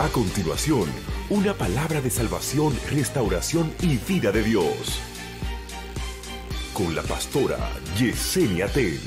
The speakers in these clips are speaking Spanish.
A continuación, una palabra de salvación, restauración y vida de Dios. Con la pastora Yesenia Ten.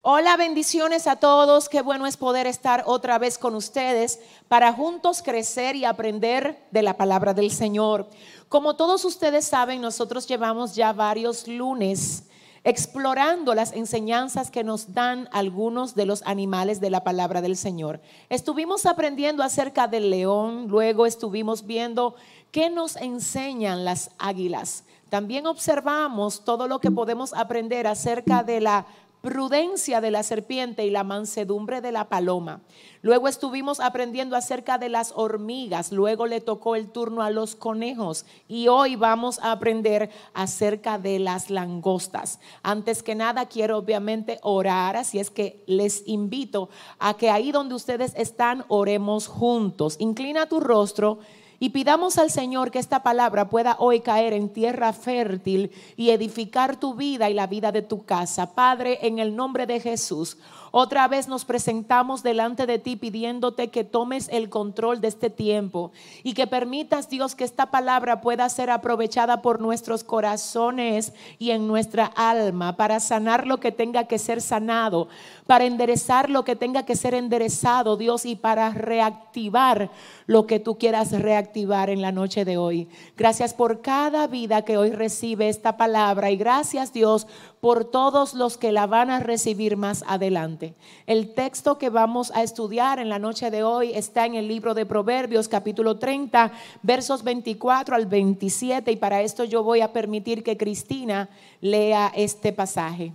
Hola, bendiciones a todos. Qué bueno es poder estar otra vez con ustedes para juntos crecer y aprender de la palabra del Señor. Como todos ustedes saben, nosotros llevamos ya varios lunes explorando las enseñanzas que nos dan algunos de los animales de la palabra del Señor. Estuvimos aprendiendo acerca del león, luego estuvimos viendo qué nos enseñan las águilas. También observamos todo lo que podemos aprender acerca de la prudencia de la serpiente y la mansedumbre de la paloma. Luego estuvimos aprendiendo acerca de las hormigas, luego le tocó el turno a los conejos y hoy vamos a aprender acerca de las langostas. Antes que nada quiero obviamente orar, así es que les invito a que ahí donde ustedes están oremos juntos. Inclina tu rostro y pidamos al Señor que esta palabra pueda hoy caer en tierra fértil y edificar tu vida y la vida de tu casa. Padre, en el nombre de Jesús. Otra vez nos presentamos delante de ti pidiéndote que tomes el control de este tiempo y que permitas, Dios, que esta palabra pueda ser aprovechada por nuestros corazones y en nuestra alma para sanar lo que tenga que ser sanado, para enderezar lo que tenga que ser enderezado, Dios, y para reactivar lo que tú quieras reactivar en la noche de hoy. Gracias por cada vida que hoy recibe esta palabra y gracias, Dios, por todos los que la van a recibir más adelante. El texto que vamos a estudiar en la noche de hoy está en el libro de Proverbios capítulo 30, versos 24 al 27 y para esto yo voy a permitir que Cristina lea este pasaje.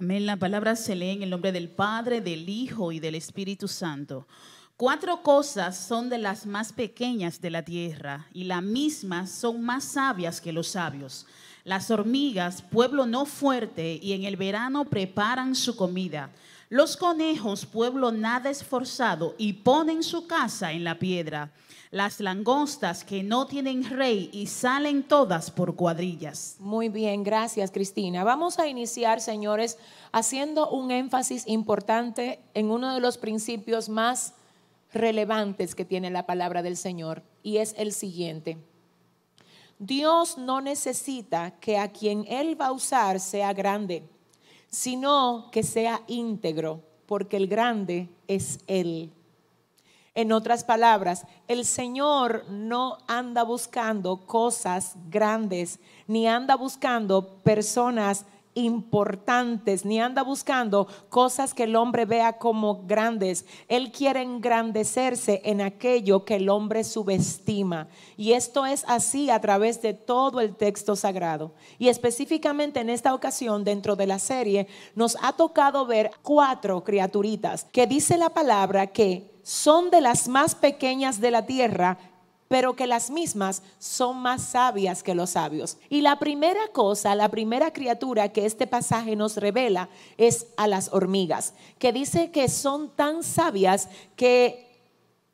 Amén. La palabra se lee en el nombre del Padre, del Hijo y del Espíritu Santo. Cuatro cosas son de las más pequeñas de la tierra y las mismas son más sabias que los sabios las hormigas, pueblo no fuerte, y en el verano preparan su comida. Los conejos, pueblo nada esforzado, y ponen su casa en la piedra. Las langostas que no tienen rey y salen todas por cuadrillas. Muy bien, gracias Cristina. Vamos a iniciar, señores, haciendo un énfasis importante en uno de los principios más relevantes que tiene la palabra del Señor, y es el siguiente. Dios no necesita que a quien Él va a usar sea grande, sino que sea íntegro, porque el grande es Él. En otras palabras, el Señor no anda buscando cosas grandes, ni anda buscando personas importantes, ni anda buscando cosas que el hombre vea como grandes. Él quiere engrandecerse en aquello que el hombre subestima. Y esto es así a través de todo el texto sagrado. Y específicamente en esta ocasión, dentro de la serie, nos ha tocado ver cuatro criaturitas que dice la palabra que son de las más pequeñas de la tierra pero que las mismas son más sabias que los sabios. Y la primera cosa, la primera criatura que este pasaje nos revela es a las hormigas, que dice que son tan sabias que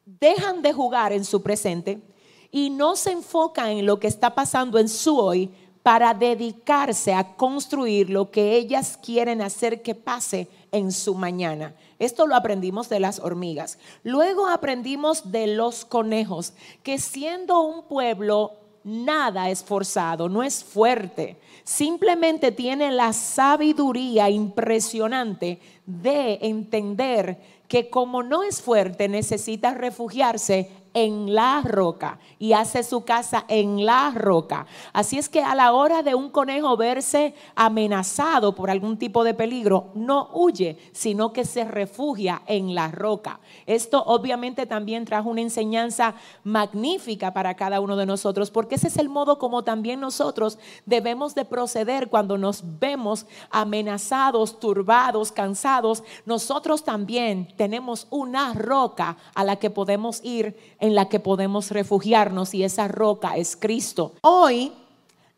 dejan de jugar en su presente y no se enfocan en lo que está pasando en su hoy para dedicarse a construir lo que ellas quieren hacer que pase en su mañana. Esto lo aprendimos de las hormigas. Luego aprendimos de los conejos, que siendo un pueblo nada esforzado, no es fuerte, simplemente tiene la sabiduría impresionante de entender que como no es fuerte, necesita refugiarse en la roca y hace su casa en la roca. Así es que a la hora de un conejo verse amenazado por algún tipo de peligro, no huye, sino que se refugia en la roca. Esto obviamente también trajo una enseñanza magnífica para cada uno de nosotros, porque ese es el modo como también nosotros debemos de proceder cuando nos vemos amenazados, turbados, cansados. Nosotros también tenemos una roca a la que podemos ir en la que podemos refugiarnos y esa roca es Cristo. Hoy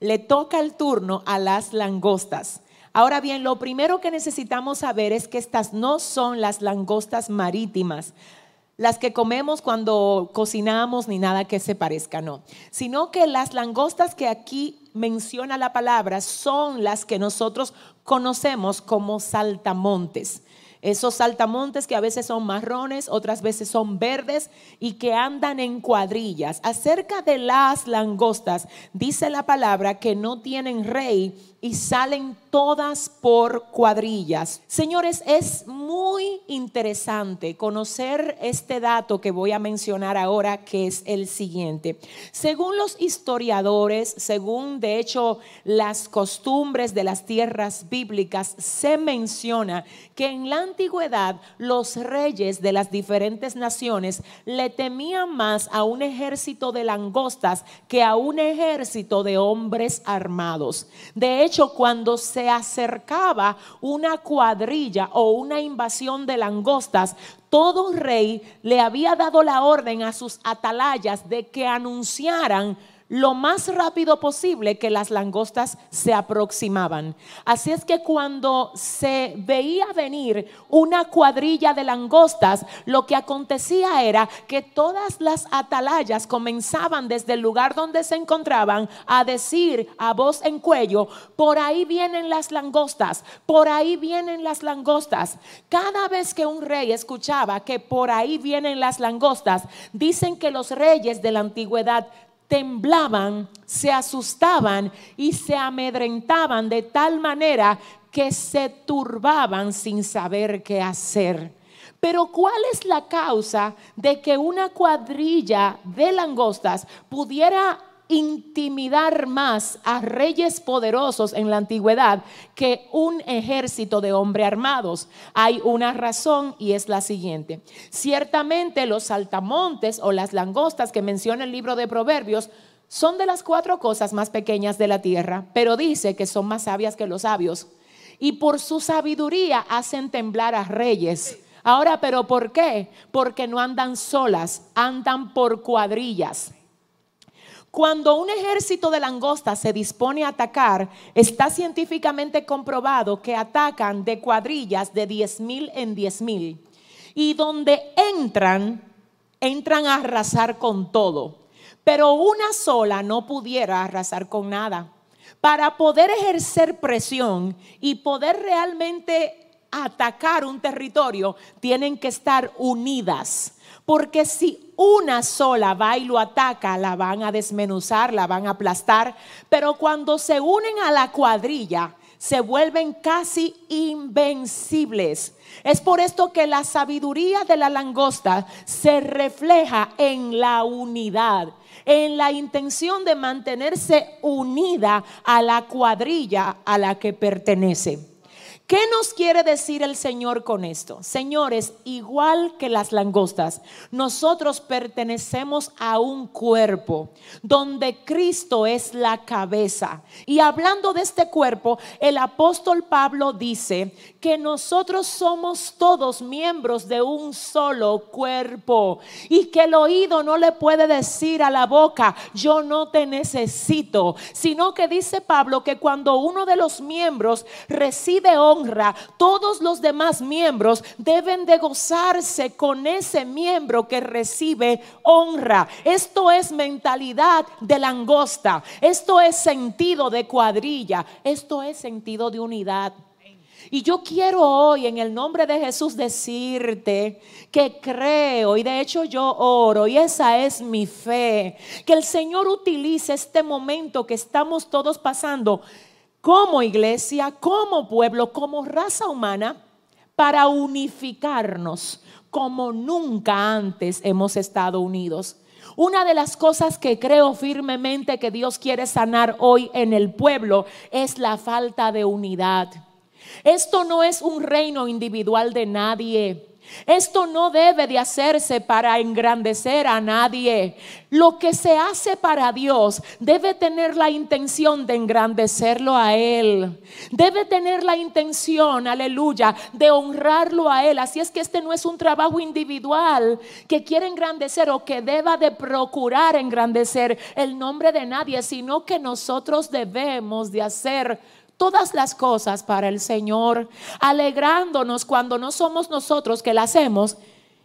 le toca el turno a las langostas. Ahora bien, lo primero que necesitamos saber es que estas no son las langostas marítimas, las que comemos cuando cocinamos ni nada que se parezca, no, sino que las langostas que aquí menciona la palabra son las que nosotros conocemos como saltamontes. Esos saltamontes que a veces son marrones, otras veces son verdes y que andan en cuadrillas. Acerca de las langostas, dice la palabra que no tienen rey y salen todas por cuadrillas. Señores, es muy interesante conocer este dato que voy a mencionar ahora, que es el siguiente. Según los historiadores, según de hecho las costumbres de las tierras bíblicas, se menciona que en la antigüedad los reyes de las diferentes naciones le temían más a un ejército de langostas que a un ejército de hombres armados. De hecho, cuando se acercaba una cuadrilla o una invasión de langostas, todo rey le había dado la orden a sus atalayas de que anunciaran lo más rápido posible que las langostas se aproximaban. Así es que cuando se veía venir una cuadrilla de langostas, lo que acontecía era que todas las atalayas comenzaban desde el lugar donde se encontraban a decir a voz en cuello, por ahí vienen las langostas, por ahí vienen las langostas. Cada vez que un rey escuchaba que por ahí vienen las langostas, dicen que los reyes de la antigüedad temblaban, se asustaban y se amedrentaban de tal manera que se turbaban sin saber qué hacer. Pero ¿cuál es la causa de que una cuadrilla de langostas pudiera intimidar más a reyes poderosos en la antigüedad que un ejército de hombres armados. Hay una razón y es la siguiente. Ciertamente los saltamontes o las langostas que menciona el libro de Proverbios son de las cuatro cosas más pequeñas de la tierra, pero dice que son más sabias que los sabios. Y por su sabiduría hacen temblar a reyes. Ahora, pero ¿por qué? Porque no andan solas, andan por cuadrillas. Cuando un ejército de langostas se dispone a atacar, está científicamente comprobado que atacan de cuadrillas de 10 mil en 10 mil. Y donde entran, entran a arrasar con todo. Pero una sola no pudiera arrasar con nada. Para poder ejercer presión y poder realmente atacar un territorio, tienen que estar unidas. Porque si una sola va y lo ataca, la van a desmenuzar, la van a aplastar. Pero cuando se unen a la cuadrilla, se vuelven casi invencibles. Es por esto que la sabiduría de la langosta se refleja en la unidad, en la intención de mantenerse unida a la cuadrilla a la que pertenece. ¿Qué nos quiere decir el Señor con esto? Señores, igual que las langostas, nosotros pertenecemos a un cuerpo donde Cristo es la cabeza. Y hablando de este cuerpo, el apóstol Pablo dice que nosotros somos todos miembros de un solo cuerpo y que el oído no le puede decir a la boca, yo no te necesito, sino que dice Pablo que cuando uno de los miembros recibe honra, todos los demás miembros deben de gozarse con ese miembro que recibe honra. Esto es mentalidad de langosta, esto es sentido de cuadrilla, esto es sentido de unidad. Y yo quiero hoy en el nombre de Jesús decirte que creo y de hecho yo oro y esa es mi fe, que el Señor utilice este momento que estamos todos pasando como iglesia, como pueblo, como raza humana, para unificarnos como nunca antes hemos estado unidos. Una de las cosas que creo firmemente que Dios quiere sanar hoy en el pueblo es la falta de unidad. Esto no es un reino individual de nadie. Esto no debe de hacerse para engrandecer a nadie. Lo que se hace para Dios debe tener la intención de engrandecerlo a Él. Debe tener la intención, aleluya, de honrarlo a Él. Así es que este no es un trabajo individual que quiere engrandecer o que deba de procurar engrandecer el nombre de nadie, sino que nosotros debemos de hacer todas las cosas para el Señor, alegrándonos cuando no somos nosotros que la hacemos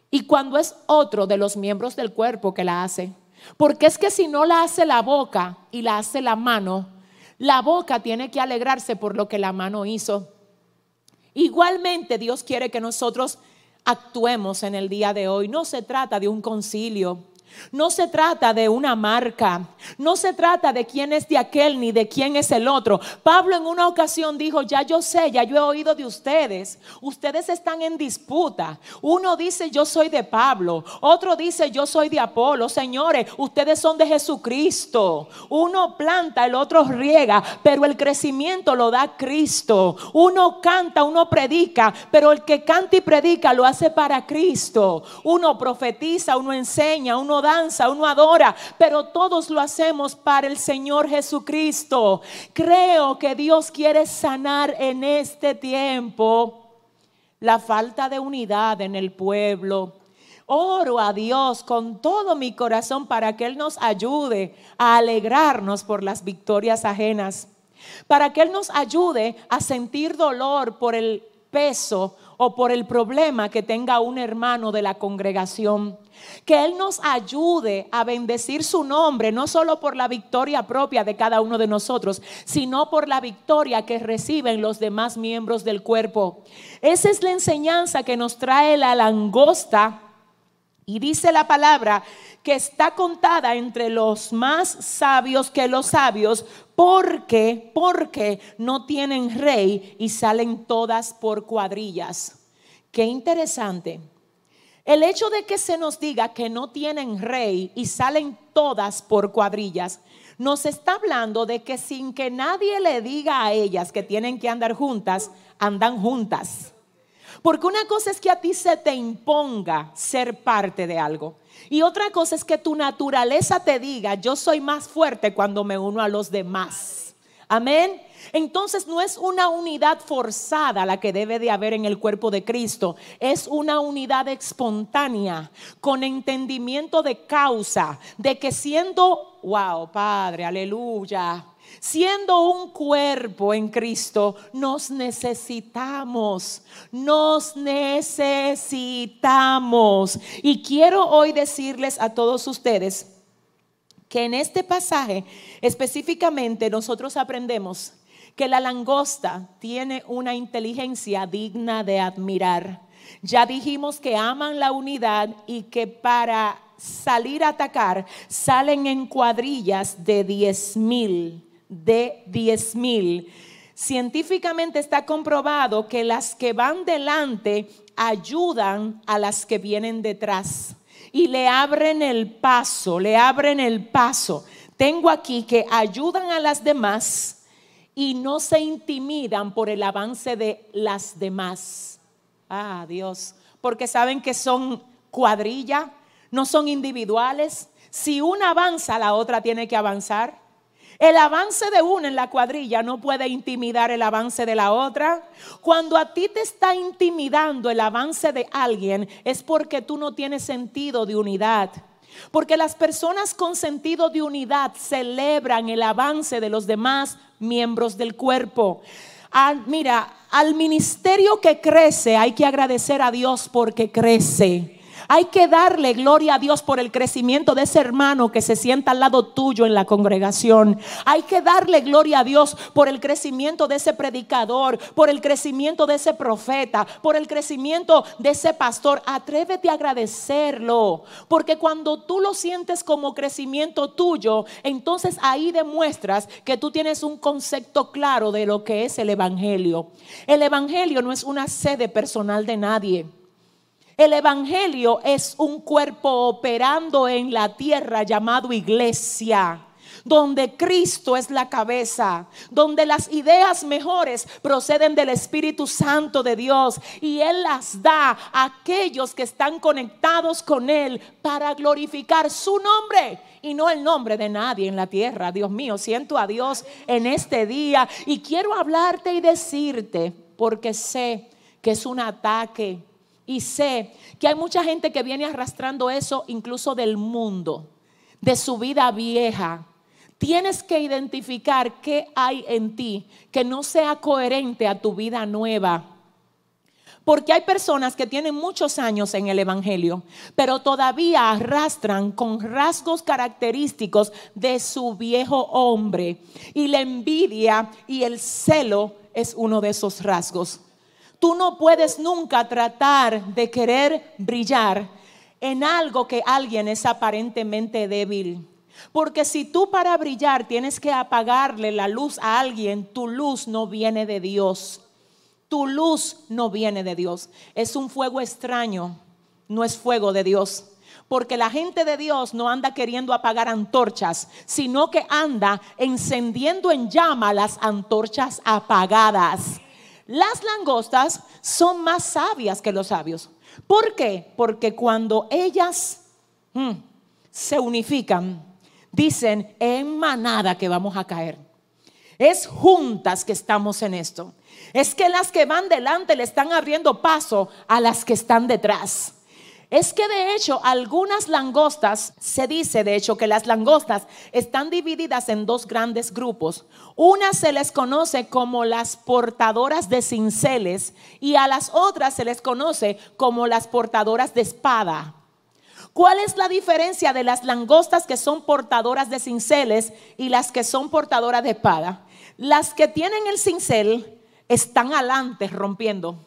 y cuando es otro de los miembros del cuerpo que la hace. Porque es que si no la hace la boca y la hace la mano, la boca tiene que alegrarse por lo que la mano hizo. Igualmente Dios quiere que nosotros actuemos en el día de hoy. No se trata de un concilio. No se trata de una marca, no se trata de quién es de aquel ni de quién es el otro. Pablo en una ocasión dijo, ya yo sé, ya yo he oído de ustedes, ustedes están en disputa. Uno dice, yo soy de Pablo, otro dice, yo soy de Apolo. Señores, ustedes son de Jesucristo. Uno planta, el otro riega, pero el crecimiento lo da Cristo. Uno canta, uno predica, pero el que canta y predica lo hace para Cristo. Uno profetiza, uno enseña, uno danza, uno adora, pero todos lo hacemos para el Señor Jesucristo. Creo que Dios quiere sanar en este tiempo la falta de unidad en el pueblo. Oro a Dios con todo mi corazón para que Él nos ayude a alegrarnos por las victorias ajenas, para que Él nos ayude a sentir dolor por el peso o por el problema que tenga un hermano de la congregación. Que Él nos ayude a bendecir su nombre, no solo por la victoria propia de cada uno de nosotros, sino por la victoria que reciben los demás miembros del cuerpo. Esa es la enseñanza que nos trae la langosta. Y dice la palabra que está contada entre los más sabios que los sabios, porque, porque no tienen rey y salen todas por cuadrillas. Qué interesante. El hecho de que se nos diga que no tienen rey y salen todas por cuadrillas, nos está hablando de que sin que nadie le diga a ellas que tienen que andar juntas, andan juntas. Porque una cosa es que a ti se te imponga ser parte de algo. Y otra cosa es que tu naturaleza te diga, yo soy más fuerte cuando me uno a los demás. Amén. Entonces no es una unidad forzada la que debe de haber en el cuerpo de Cristo, es una unidad espontánea, con entendimiento de causa, de que siendo, wow, Padre, aleluya, Siendo un cuerpo en Cristo, nos necesitamos, nos necesitamos. Y quiero hoy decirles a todos ustedes que en este pasaje específicamente nosotros aprendemos que la langosta tiene una inteligencia digna de admirar. Ya dijimos que aman la unidad y que para salir a atacar salen en cuadrillas de 10 mil, de 10 mil. Científicamente está comprobado que las que van delante ayudan a las que vienen detrás y le abren el paso, le abren el paso. Tengo aquí que ayudan a las demás y no se intimidan por el avance de las demás. Ah, Dios, porque saben que son cuadrilla, no son individuales. Si una avanza, la otra tiene que avanzar. El avance de una en la cuadrilla no puede intimidar el avance de la otra. Cuando a ti te está intimidando el avance de alguien es porque tú no tienes sentido de unidad. Porque las personas con sentido de unidad celebran el avance de los demás miembros del cuerpo. Mira, al ministerio que crece hay que agradecer a Dios porque crece. Hay que darle gloria a Dios por el crecimiento de ese hermano que se sienta al lado tuyo en la congregación. Hay que darle gloria a Dios por el crecimiento de ese predicador, por el crecimiento de ese profeta, por el crecimiento de ese pastor. Atrévete a agradecerlo, porque cuando tú lo sientes como crecimiento tuyo, entonces ahí demuestras que tú tienes un concepto claro de lo que es el Evangelio. El Evangelio no es una sede personal de nadie. El Evangelio es un cuerpo operando en la tierra llamado iglesia donde Cristo es la cabeza, donde las ideas mejores proceden del Espíritu Santo de Dios y Él las da a aquellos que están conectados con Él para glorificar su nombre y no el nombre de nadie en la tierra. Dios mío, siento a Dios en este día y quiero hablarte y decirte, porque sé que es un ataque y sé que hay mucha gente que viene arrastrando eso incluso del mundo, de su vida vieja. Tienes que identificar qué hay en ti que no sea coherente a tu vida nueva. Porque hay personas que tienen muchos años en el Evangelio, pero todavía arrastran con rasgos característicos de su viejo hombre. Y la envidia y el celo es uno de esos rasgos. Tú no puedes nunca tratar de querer brillar en algo que alguien es aparentemente débil. Porque si tú para brillar tienes que apagarle la luz a alguien, tu luz no viene de Dios. Tu luz no viene de Dios. Es un fuego extraño, no es fuego de Dios. Porque la gente de Dios no anda queriendo apagar antorchas, sino que anda encendiendo en llama las antorchas apagadas. Las langostas son más sabias que los sabios. ¿Por qué? Porque cuando ellas mm, se unifican, dicen en manada que vamos a caer. Es juntas que estamos en esto. Es que las que van delante le están abriendo paso a las que están detrás. Es que de hecho algunas langostas, se dice de hecho que las langostas están divididas en dos grandes grupos. Una se les conoce como las portadoras de cinceles y a las otras se les conoce como las portadoras de espada. ¿Cuál es la diferencia de las langostas que son portadoras de cinceles y las que son portadoras de espada? Las que tienen el cincel están adelante rompiendo.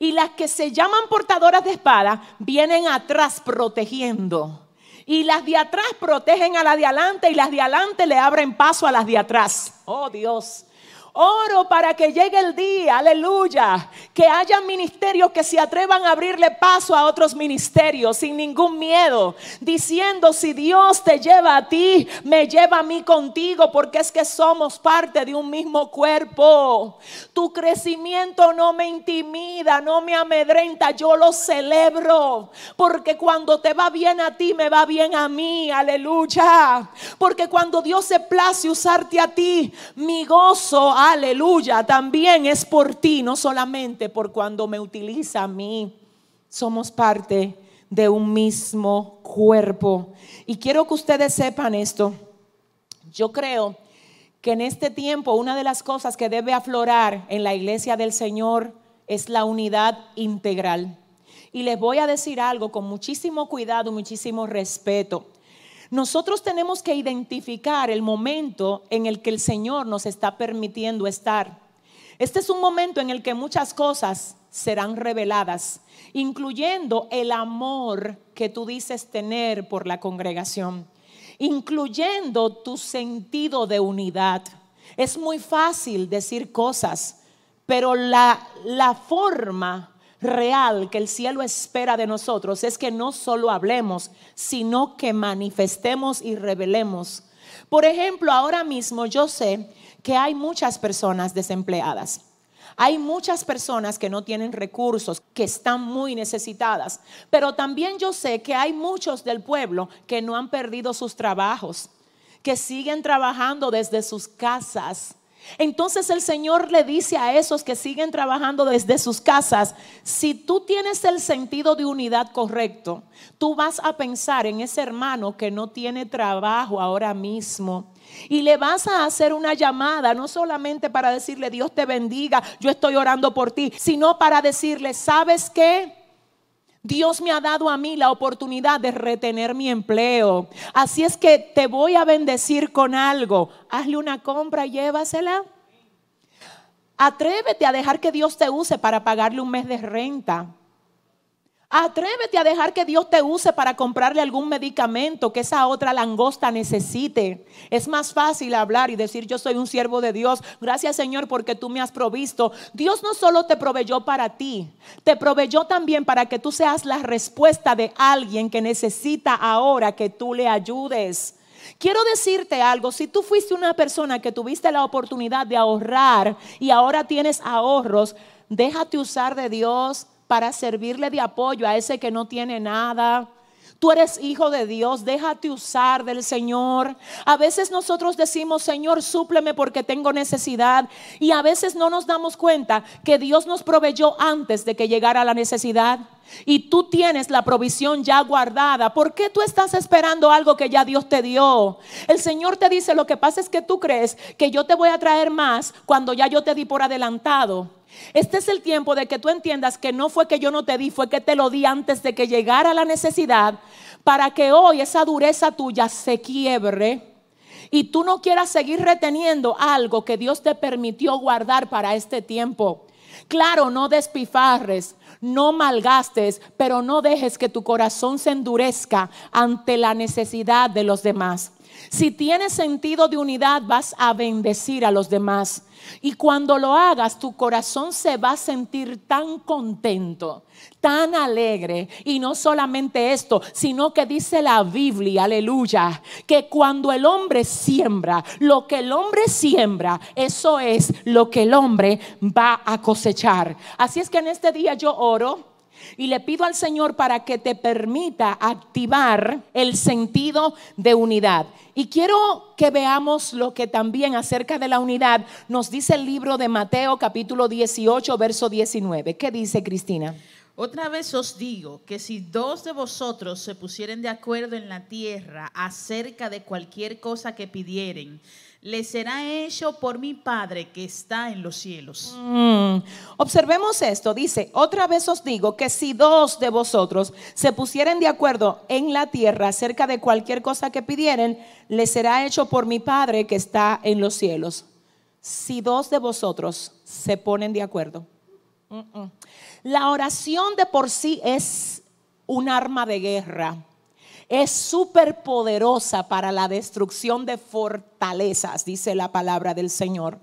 Y las que se llaman portadoras de espada vienen atrás protegiendo. Y las de atrás protegen a las de adelante y las de adelante le abren paso a las de atrás. Oh Dios. Oro para que llegue el día, aleluya, que haya ministerios que se atrevan a abrirle paso a otros ministerios sin ningún miedo, diciendo, si Dios te lleva a ti, me lleva a mí contigo, porque es que somos parte de un mismo cuerpo. Tu crecimiento no me intimida, no me amedrenta, yo lo celebro, porque cuando te va bien a ti, me va bien a mí, aleluya, porque cuando Dios se place usarte a ti, mi gozo, aleluya, también es por ti, no solamente por cuando me utiliza a mí. Somos parte de un mismo cuerpo. Y quiero que ustedes sepan esto. Yo creo que en este tiempo una de las cosas que debe aflorar en la iglesia del Señor es la unidad integral. Y les voy a decir algo con muchísimo cuidado, muchísimo respeto. Nosotros tenemos que identificar el momento en el que el Señor nos está permitiendo estar. Este es un momento en el que muchas cosas serán reveladas, incluyendo el amor que tú dices tener por la congregación, incluyendo tu sentido de unidad. Es muy fácil decir cosas, pero la, la forma real que el cielo espera de nosotros es que no solo hablemos, sino que manifestemos y revelemos. Por ejemplo, ahora mismo yo sé que hay muchas personas desempleadas. Hay muchas personas que no tienen recursos, que están muy necesitadas. Pero también yo sé que hay muchos del pueblo que no han perdido sus trabajos, que siguen trabajando desde sus casas entonces el Señor le dice a esos que siguen trabajando desde sus casas, si tú tienes el sentido de unidad correcto, tú vas a pensar en ese hermano que no tiene trabajo ahora mismo. Y le vas a hacer una llamada, no solamente para decirle Dios te bendiga, yo estoy orando por ti, sino para decirle, ¿sabes qué? Dios me ha dado a mí la oportunidad de retener mi empleo. Así es que te voy a bendecir con algo. Hazle una compra y llévasela. Atrévete a dejar que Dios te use para pagarle un mes de renta. Atrévete a dejar que Dios te use para comprarle algún medicamento que esa otra langosta necesite. Es más fácil hablar y decir yo soy un siervo de Dios. Gracias Señor porque tú me has provisto. Dios no solo te proveyó para ti, te proveyó también para que tú seas la respuesta de alguien que necesita ahora que tú le ayudes. Quiero decirte algo, si tú fuiste una persona que tuviste la oportunidad de ahorrar y ahora tienes ahorros, déjate usar de Dios para servirle de apoyo a ese que no tiene nada. Tú eres hijo de Dios, déjate usar del Señor. A veces nosotros decimos, Señor, súpleme porque tengo necesidad. Y a veces no nos damos cuenta que Dios nos proveyó antes de que llegara la necesidad. Y tú tienes la provisión ya guardada. ¿Por qué tú estás esperando algo que ya Dios te dio? El Señor te dice, lo que pasa es que tú crees que yo te voy a traer más cuando ya yo te di por adelantado. Este es el tiempo de que tú entiendas que no fue que yo no te di, fue que te lo di antes de que llegara la necesidad, para que hoy esa dureza tuya se quiebre y tú no quieras seguir reteniendo algo que Dios te permitió guardar para este tiempo. Claro, no despifarres, no malgastes, pero no dejes que tu corazón se endurezca ante la necesidad de los demás. Si tienes sentido de unidad, vas a bendecir a los demás. Y cuando lo hagas, tu corazón se va a sentir tan contento, tan alegre. Y no solamente esto, sino que dice la Biblia, aleluya, que cuando el hombre siembra, lo que el hombre siembra, eso es lo que el hombre va a cosechar. Así es que en este día yo oro y le pido al Señor para que te permita activar el sentido de unidad. Y quiero que veamos lo que también acerca de la unidad nos dice el libro de Mateo capítulo 18, verso 19. ¿Qué dice Cristina? Otra vez os digo que si dos de vosotros se pusieren de acuerdo en la tierra acerca de cualquier cosa que pidieren, le será hecho por mi Padre que está en los cielos. Mm. Observemos esto, dice, otra vez os digo que si dos de vosotros se pusieren de acuerdo en la tierra acerca de cualquier cosa que pidieren, le será hecho por mi Padre que está en los cielos. Si dos de vosotros se ponen de acuerdo. La oración de por sí es un arma de guerra es súper poderosa para la destrucción de fortalezas, dice la palabra del Señor.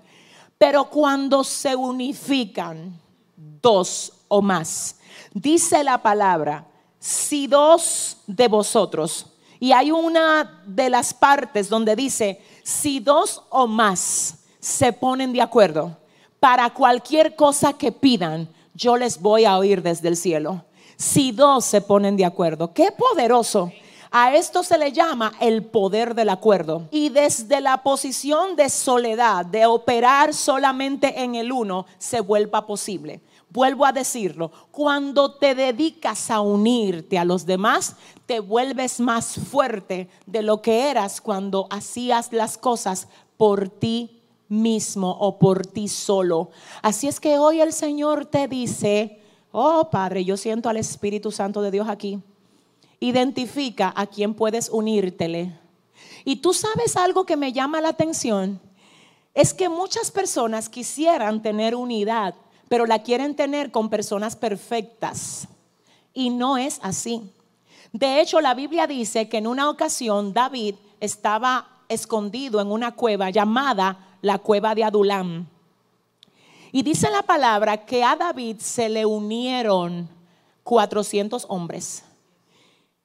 Pero cuando se unifican dos o más, dice la palabra, si dos de vosotros, y hay una de las partes donde dice, si dos o más se ponen de acuerdo para cualquier cosa que pidan, yo les voy a oír desde el cielo. Si dos se ponen de acuerdo, qué poderoso a esto se le llama el poder del acuerdo. Y desde la posición de soledad, de operar solamente en el uno, se vuelva posible. Vuelvo a decirlo, cuando te dedicas a unirte a los demás, te vuelves más fuerte de lo que eras cuando hacías las cosas por ti mismo o por ti solo. Así es que hoy el Señor te dice, oh Padre, yo siento al Espíritu Santo de Dios aquí identifica a quién puedes unírtele. Y tú sabes algo que me llama la atención, es que muchas personas quisieran tener unidad, pero la quieren tener con personas perfectas. Y no es así. De hecho, la Biblia dice que en una ocasión David estaba escondido en una cueva llamada la cueva de Adulam. Y dice la palabra que a David se le unieron 400 hombres.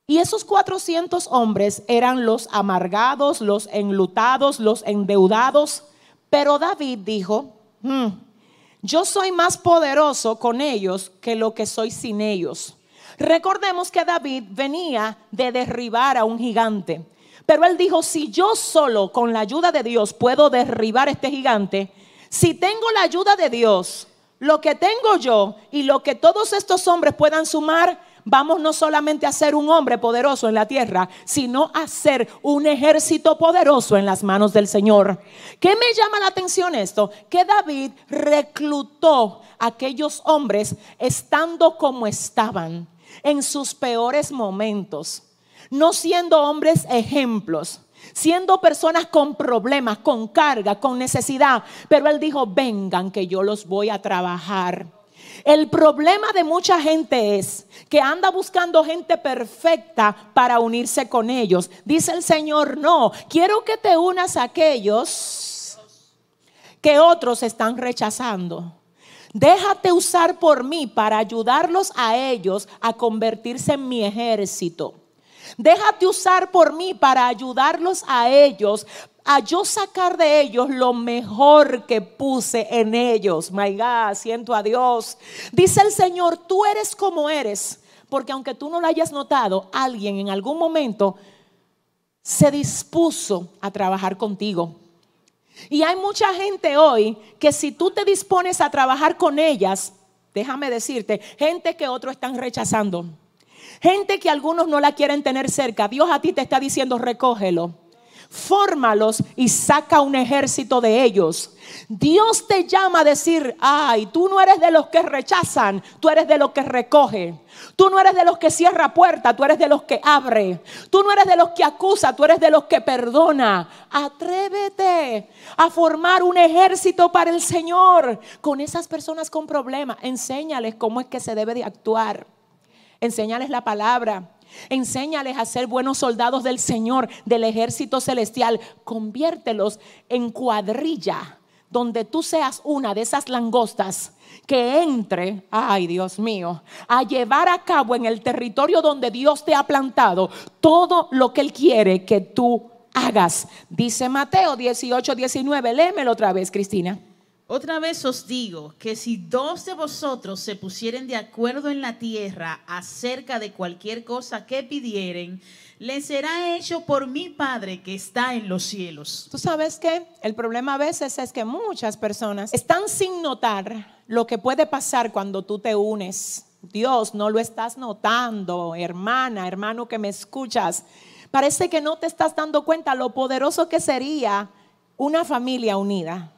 Y esos 400 hombres eran los amargados, los enlutados, los endeudados. Pero David dijo, hmm, yo soy más poderoso con ellos que lo que soy sin ellos. Recordemos que David venía de derribar a un gigante. Pero él dijo, si yo solo con la ayuda de Dios puedo derribar este gigante, si tengo la ayuda de Dios, lo que tengo yo y lo que todos estos hombres puedan sumar, vamos no solamente a ser un hombre poderoso en la tierra, sino a ser un ejército poderoso en las manos del Señor. ¿Qué me llama la atención esto? Que David reclutó a aquellos hombres estando como estaban en sus peores momentos, no siendo hombres ejemplos siendo personas con problemas, con carga, con necesidad. Pero él dijo, vengan que yo los voy a trabajar. El problema de mucha gente es que anda buscando gente perfecta para unirse con ellos. Dice el Señor, no, quiero que te unas a aquellos que otros están rechazando. Déjate usar por mí para ayudarlos a ellos a convertirse en mi ejército. Déjate usar por mí para ayudarlos a ellos a yo sacar de ellos lo mejor que puse en ellos. My God, siento a Dios. Dice el Señor, tú eres como eres, porque aunque tú no lo hayas notado, alguien en algún momento se dispuso a trabajar contigo. Y hay mucha gente hoy que si tú te dispones a trabajar con ellas, déjame decirte, gente que otros están rechazando. Gente que algunos no la quieren tener cerca. Dios a ti te está diciendo, recógelo fórmalos y saca un ejército de ellos. Dios te llama a decir, ay, tú no eres de los que rechazan, tú eres de los que recoge. Tú no eres de los que cierra puerta, tú eres de los que abre. Tú no eres de los que acusa, tú eres de los que perdona. Atrévete a formar un ejército para el Señor con esas personas con problemas. Enséñales cómo es que se debe de actuar. Enséñales la palabra. Enséñales a ser buenos soldados del Señor, del ejército celestial. Conviértelos en cuadrilla, donde tú seas una de esas langostas que entre, ay Dios mío, a llevar a cabo en el territorio donde Dios te ha plantado todo lo que Él quiere que tú hagas. Dice Mateo 18, 19, léemelo otra vez, Cristina. Otra vez os digo que si dos de vosotros se pusieren de acuerdo en la tierra acerca de cualquier cosa que pidieren, les será hecho por mi Padre que está en los cielos. Tú sabes que el problema a veces es que muchas personas están sin notar lo que puede pasar cuando tú te unes. Dios, no lo estás notando, hermana, hermano que me escuchas. Parece que no te estás dando cuenta lo poderoso que sería una familia unida.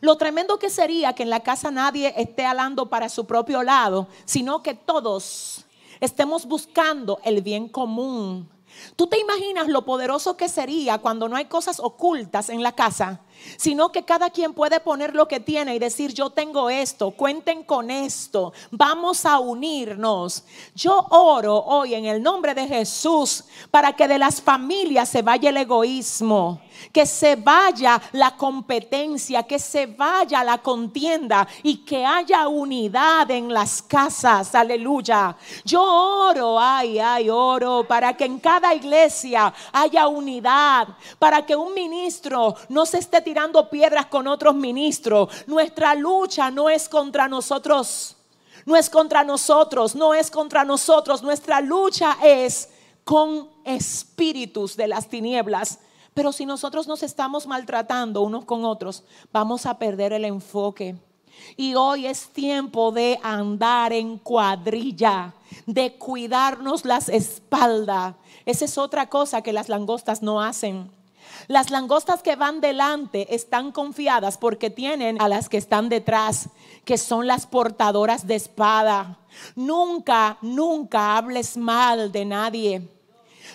Lo tremendo que sería que en la casa nadie esté hablando para su propio lado, sino que todos estemos buscando el bien común. ¿Tú te imaginas lo poderoso que sería cuando no hay cosas ocultas en la casa? Sino que cada quien puede poner lo que tiene y decir, yo tengo esto, cuenten con esto, vamos a unirnos. Yo oro hoy en el nombre de Jesús para que de las familias se vaya el egoísmo, que se vaya la competencia, que se vaya la contienda y que haya unidad en las casas, aleluya. Yo oro, ay, ay, oro para que en cada iglesia haya unidad, para que un ministro no se esté tirando piedras con otros ministros. Nuestra lucha no es contra nosotros. No es contra nosotros, no es contra nosotros. Nuestra lucha es con espíritus de las tinieblas. Pero si nosotros nos estamos maltratando unos con otros, vamos a perder el enfoque. Y hoy es tiempo de andar en cuadrilla, de cuidarnos las espaldas. Esa es otra cosa que las langostas no hacen. Las langostas que van delante están confiadas porque tienen a las que están detrás, que son las portadoras de espada. Nunca, nunca hables mal de nadie.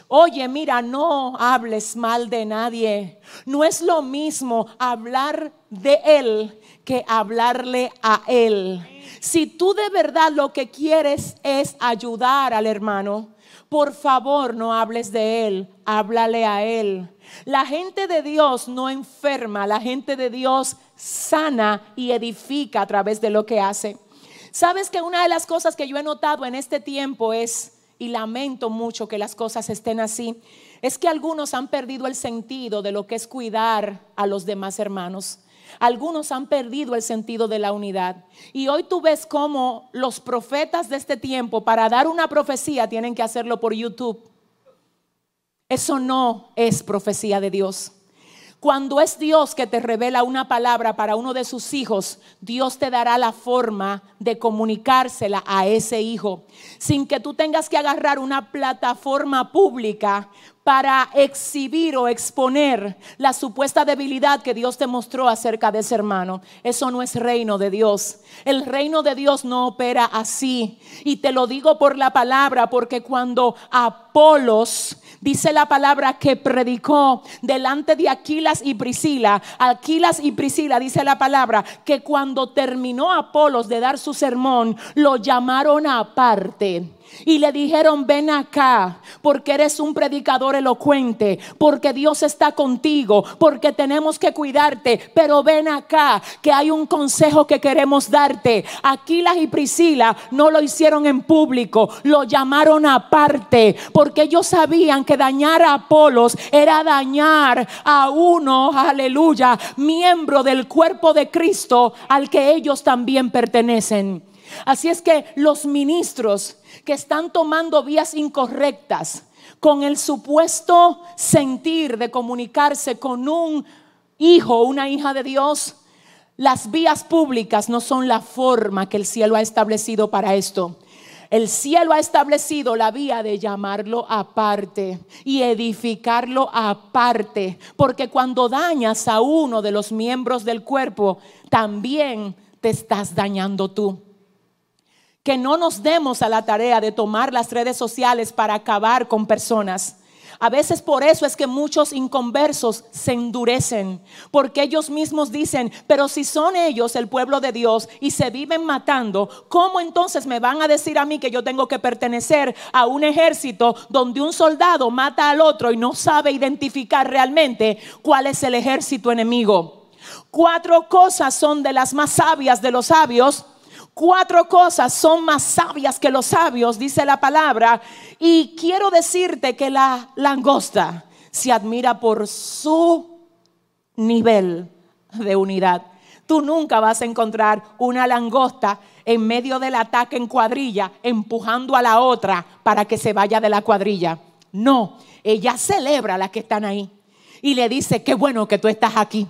Oye, mira, no hables mal de nadie. No es lo mismo hablar de él que hablarle a él. Si tú de verdad lo que quieres es ayudar al hermano, por favor no hables de él, háblale a él. La gente de Dios no enferma, la gente de Dios sana y edifica a través de lo que hace. Sabes que una de las cosas que yo he notado en este tiempo es, y lamento mucho que las cosas estén así, es que algunos han perdido el sentido de lo que es cuidar a los demás hermanos. Algunos han perdido el sentido de la unidad. Y hoy tú ves cómo los profetas de este tiempo, para dar una profecía, tienen que hacerlo por YouTube. Eso no es profecía de Dios. Cuando es Dios que te revela una palabra para uno de sus hijos, Dios te dará la forma de comunicársela a ese hijo, sin que tú tengas que agarrar una plataforma pública para exhibir o exponer la supuesta debilidad que Dios te mostró acerca de ese hermano. Eso no es reino de Dios. El reino de Dios no opera así. Y te lo digo por la palabra, porque cuando Apolos dice la palabra que predicó delante de Aquilas y Priscila, Aquilas y Priscila dice la palabra que cuando terminó Apolos de dar su sermón, lo llamaron aparte y le dijeron, ven acá, porque eres un predicador elocuente, porque Dios está contigo, porque tenemos que cuidarte, pero ven acá, que hay un consejo que queremos darte. Aquilas y Priscila no lo hicieron en público, lo llamaron aparte, porque ellos sabían que dañar a Apolos era dañar a uno, aleluya, miembro del cuerpo de Cristo al que ellos también pertenecen. Así es que los ministros que están tomando vías incorrectas con el supuesto sentir de comunicarse con un hijo o una hija de Dios, las vías públicas no son la forma que el cielo ha establecido para esto. El cielo ha establecido la vía de llamarlo aparte y edificarlo aparte, porque cuando dañas a uno de los miembros del cuerpo, también te estás dañando tú. Que no nos demos a la tarea de tomar las redes sociales para acabar con personas a veces por eso es que muchos inconversos se endurecen, porque ellos mismos dicen, pero si son ellos el pueblo de Dios y se viven matando, ¿cómo entonces me van a decir a mí que yo tengo que pertenecer a un ejército donde un soldado mata al otro y no sabe identificar realmente cuál es el ejército enemigo? Cuatro cosas son de las más sabias de los sabios Cuatro cosas son más sabias que los sabios, dice la palabra. Y quiero decirte que la langosta se admira por su nivel de unidad. Tú nunca vas a encontrar una langosta en medio del ataque en cuadrilla empujando a la otra para que se vaya de la cuadrilla. No, ella celebra a las que están ahí y le dice, qué bueno que tú estás aquí.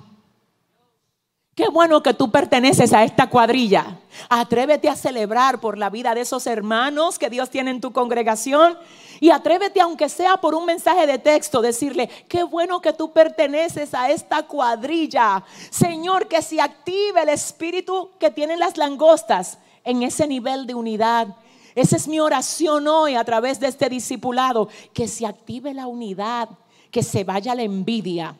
Qué bueno que tú perteneces a esta cuadrilla. Atrévete a celebrar por la vida de esos hermanos que Dios tiene en tu congregación. Y atrévete, aunque sea por un mensaje de texto, decirle, qué bueno que tú perteneces a esta cuadrilla. Señor, que se active el espíritu que tienen las langostas en ese nivel de unidad. Esa es mi oración hoy a través de este discipulado. Que se active la unidad, que se vaya la envidia,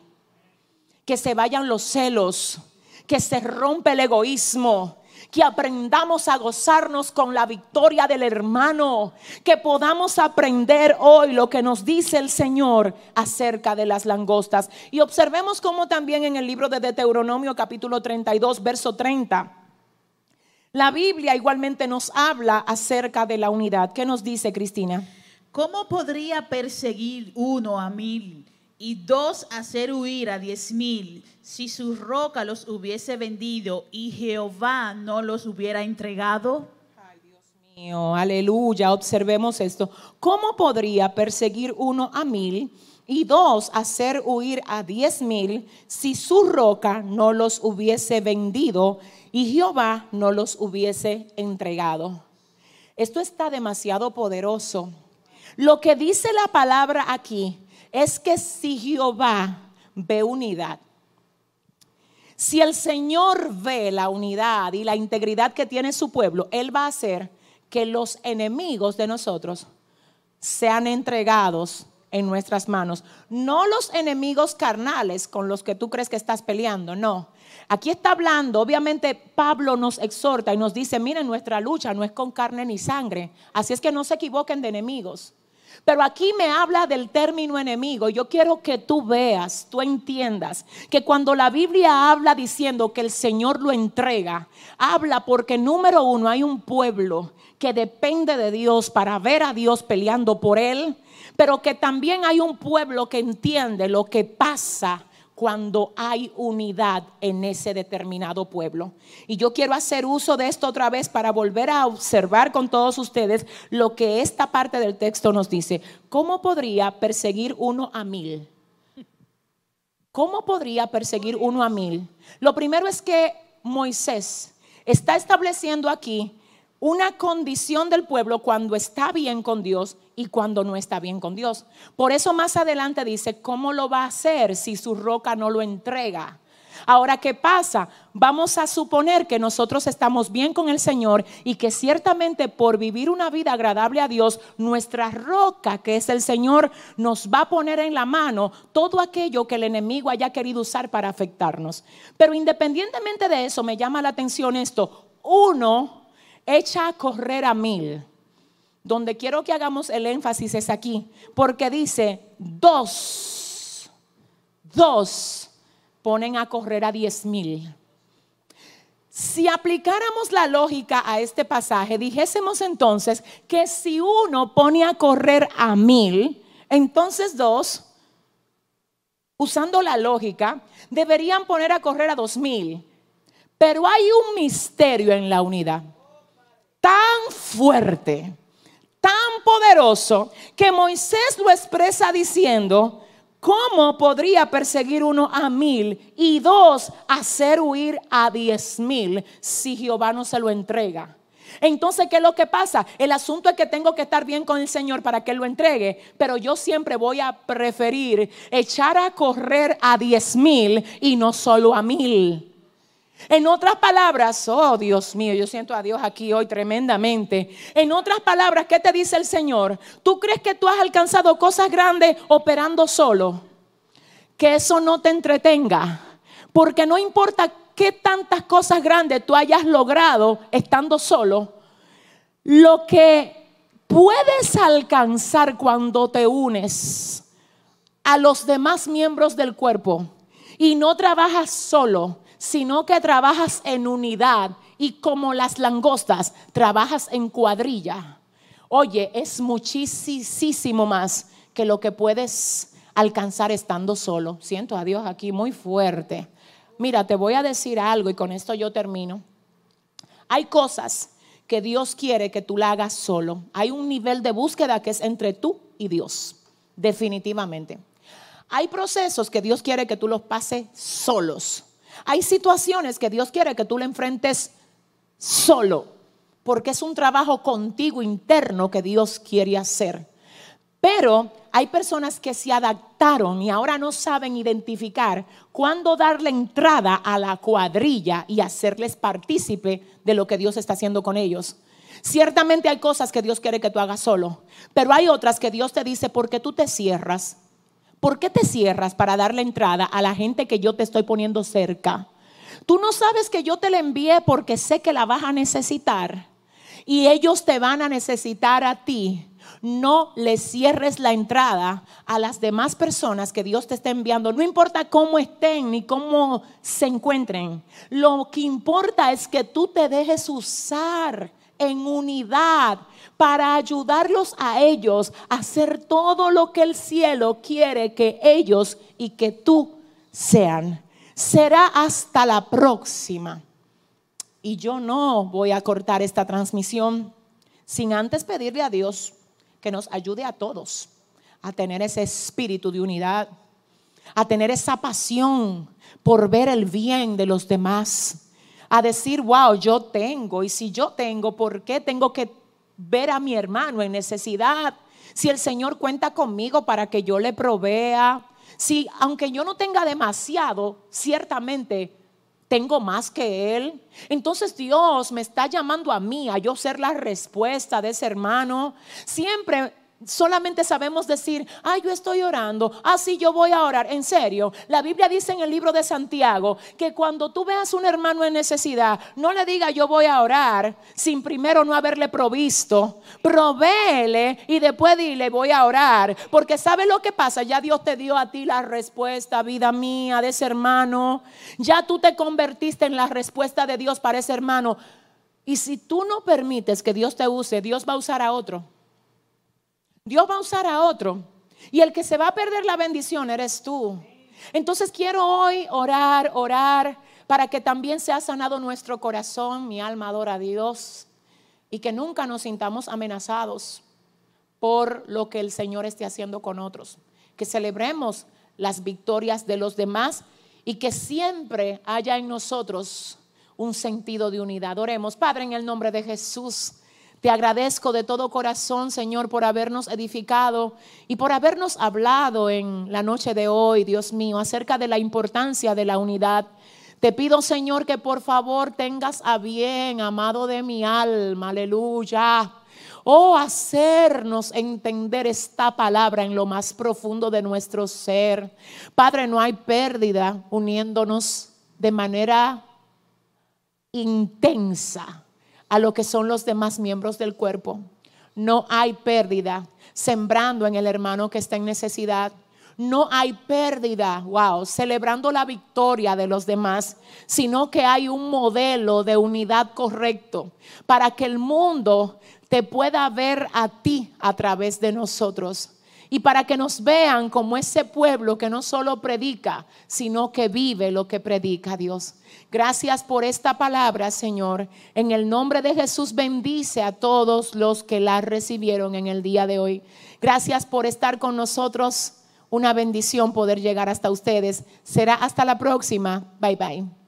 que se vayan los celos que se rompe el egoísmo, que aprendamos a gozarnos con la victoria del hermano, que podamos aprender hoy lo que nos dice el Señor acerca de las langostas. Y observemos cómo también en el libro de Deuteronomio capítulo 32, verso 30, la Biblia igualmente nos habla acerca de la unidad. ¿Qué nos dice Cristina? ¿Cómo podría perseguir uno a mil y dos hacer huir a diez mil si su roca los hubiese vendido y Jehová no los hubiera entregado? Ay, Dios mío, aleluya, observemos esto. ¿Cómo podría perseguir uno a mil y dos hacer huir a diez mil si su roca no los hubiese vendido y Jehová no los hubiese entregado? Esto está demasiado poderoso. Lo que dice la palabra aquí es que si Jehová ve unidad, si el Señor ve la unidad y la integridad que tiene su pueblo, Él va a hacer que los enemigos de nosotros sean entregados en nuestras manos. No los enemigos carnales con los que tú crees que estás peleando, no. Aquí está hablando, obviamente Pablo nos exhorta y nos dice, miren, nuestra lucha no es con carne ni sangre, así es que no se equivoquen de enemigos. Pero aquí me habla del término enemigo. Yo quiero que tú veas, tú entiendas que cuando la Biblia habla diciendo que el Señor lo entrega, habla porque número uno hay un pueblo que depende de Dios para ver a Dios peleando por él, pero que también hay un pueblo que entiende lo que pasa cuando hay unidad en ese determinado pueblo. Y yo quiero hacer uso de esto otra vez para volver a observar con todos ustedes lo que esta parte del texto nos dice. ¿Cómo podría perseguir uno a mil? ¿Cómo podría perseguir uno a mil? Lo primero es que Moisés está estableciendo aquí una condición del pueblo cuando está bien con Dios y cuando no está bien con Dios. Por eso más adelante dice, ¿cómo lo va a hacer si su roca no lo entrega? Ahora, ¿qué pasa? Vamos a suponer que nosotros estamos bien con el Señor y que ciertamente por vivir una vida agradable a Dios, nuestra roca, que es el Señor, nos va a poner en la mano todo aquello que el enemigo haya querido usar para afectarnos. Pero independientemente de eso, me llama la atención esto. Uno, echa a correr a mil. Donde quiero que hagamos el énfasis es aquí, porque dice dos, dos ponen a correr a diez mil. Si aplicáramos la lógica a este pasaje, dijésemos entonces que si uno pone a correr a mil, entonces dos, usando la lógica, deberían poner a correr a dos mil. Pero hay un misterio en la unidad tan fuerte, tan poderoso, que Moisés lo expresa diciendo, ¿cómo podría perseguir uno a mil y dos hacer huir a diez mil si Jehová no se lo entrega? Entonces, ¿qué es lo que pasa? El asunto es que tengo que estar bien con el Señor para que Él lo entregue, pero yo siempre voy a preferir echar a correr a diez mil y no solo a mil. En otras palabras, oh Dios mío, yo siento a Dios aquí hoy tremendamente. En otras palabras, ¿qué te dice el Señor? ¿Tú crees que tú has alcanzado cosas grandes operando solo? Que eso no te entretenga, porque no importa qué tantas cosas grandes tú hayas logrado estando solo, lo que puedes alcanzar cuando te unes a los demás miembros del cuerpo y no trabajas solo, sino que trabajas en unidad y como las langostas, trabajas en cuadrilla. Oye, es muchísimo más que lo que puedes alcanzar estando solo. Siento a Dios aquí muy fuerte. Mira, te voy a decir algo y con esto yo termino. Hay cosas que Dios quiere que tú la hagas solo. Hay un nivel de búsqueda que es entre tú y Dios, definitivamente. Hay procesos que Dios quiere que tú los pases solos. Hay situaciones que Dios quiere que tú le enfrentes solo, porque es un trabajo contigo interno que Dios quiere hacer. Pero hay personas que se adaptaron y ahora no saben identificar cuándo darle entrada a la cuadrilla y hacerles partícipe de lo que Dios está haciendo con ellos. Ciertamente hay cosas que Dios quiere que tú hagas solo, pero hay otras que Dios te dice, ¿por qué tú te cierras? ¿Por qué te cierras para darle entrada a la gente que yo te estoy poniendo cerca? Tú no sabes que yo te la envié porque sé que la vas a necesitar y ellos te van a necesitar a ti no le cierres la entrada a las demás personas que Dios te está enviando. No importa cómo estén ni cómo se encuentren. Lo que importa es que tú te dejes usar en unidad para ayudarlos a ellos a hacer todo lo que el cielo quiere que ellos y que tú sean. Será hasta la próxima. Y yo no voy a cortar esta transmisión sin antes pedirle a Dios que nos ayude a todos a tener ese espíritu de unidad, a tener esa pasión por ver el bien de los demás, a decir, wow, yo tengo, y si yo tengo, ¿por qué tengo que ver a mi hermano en necesidad? Si el Señor cuenta conmigo para que yo le provea, si aunque yo no tenga demasiado, ciertamente tengo más que Él. Entonces Dios me está llamando a mí, a yo ser la respuesta de ese hermano. Siempre solamente sabemos decir, ay, yo estoy orando, así yo voy a orar. En serio, la Biblia dice en el libro de Santiago que cuando tú veas un hermano en necesidad, no le diga yo voy a orar sin primero no haberle provisto. Provéele y después dile voy a orar. Porque sabe lo que pasa, ya Dios te dio a ti la respuesta, vida mía, de ese hermano. Ya tú te convertiste en la respuesta de Dios para ese hermano. Y si tú no permites que Dios te use, Dios va a usar a otro. Dios va a usar a otro. Y el que se va a perder la bendición eres tú. Entonces quiero hoy orar, orar para que también sea sanado nuestro corazón, mi alma adora a Dios y que nunca nos sintamos amenazados por lo que el Señor esté haciendo con otros. Que celebremos las victorias de los demás y que siempre haya en nosotros un sentido de unidad. Oremos, Padre, en el nombre de Jesús. Te agradezco de todo corazón, Señor, por habernos edificado y por habernos hablado en la noche de hoy, Dios mío, acerca de la importancia de la unidad. Te pido, Señor, que por favor tengas a bien, amado de mi alma, aleluya. Oh, hacernos entender esta palabra en lo más profundo de nuestro ser. Padre, no hay pérdida uniéndonos de manera intensa a lo que son los demás miembros del cuerpo. No hay pérdida sembrando en el hermano que está en necesidad. No hay pérdida, wow, celebrando la victoria de los demás, sino que hay un modelo de unidad correcto para que el mundo te pueda ver a ti a través de nosotros y para que nos vean como ese pueblo que no solo predica, sino que vive lo que predica Dios. Gracias por esta palabra, Señor. En el nombre de Jesús bendice a todos los que la recibieron en el día de hoy. Gracias por estar con nosotros. Una bendición poder llegar hasta ustedes. Será hasta la próxima. Bye bye.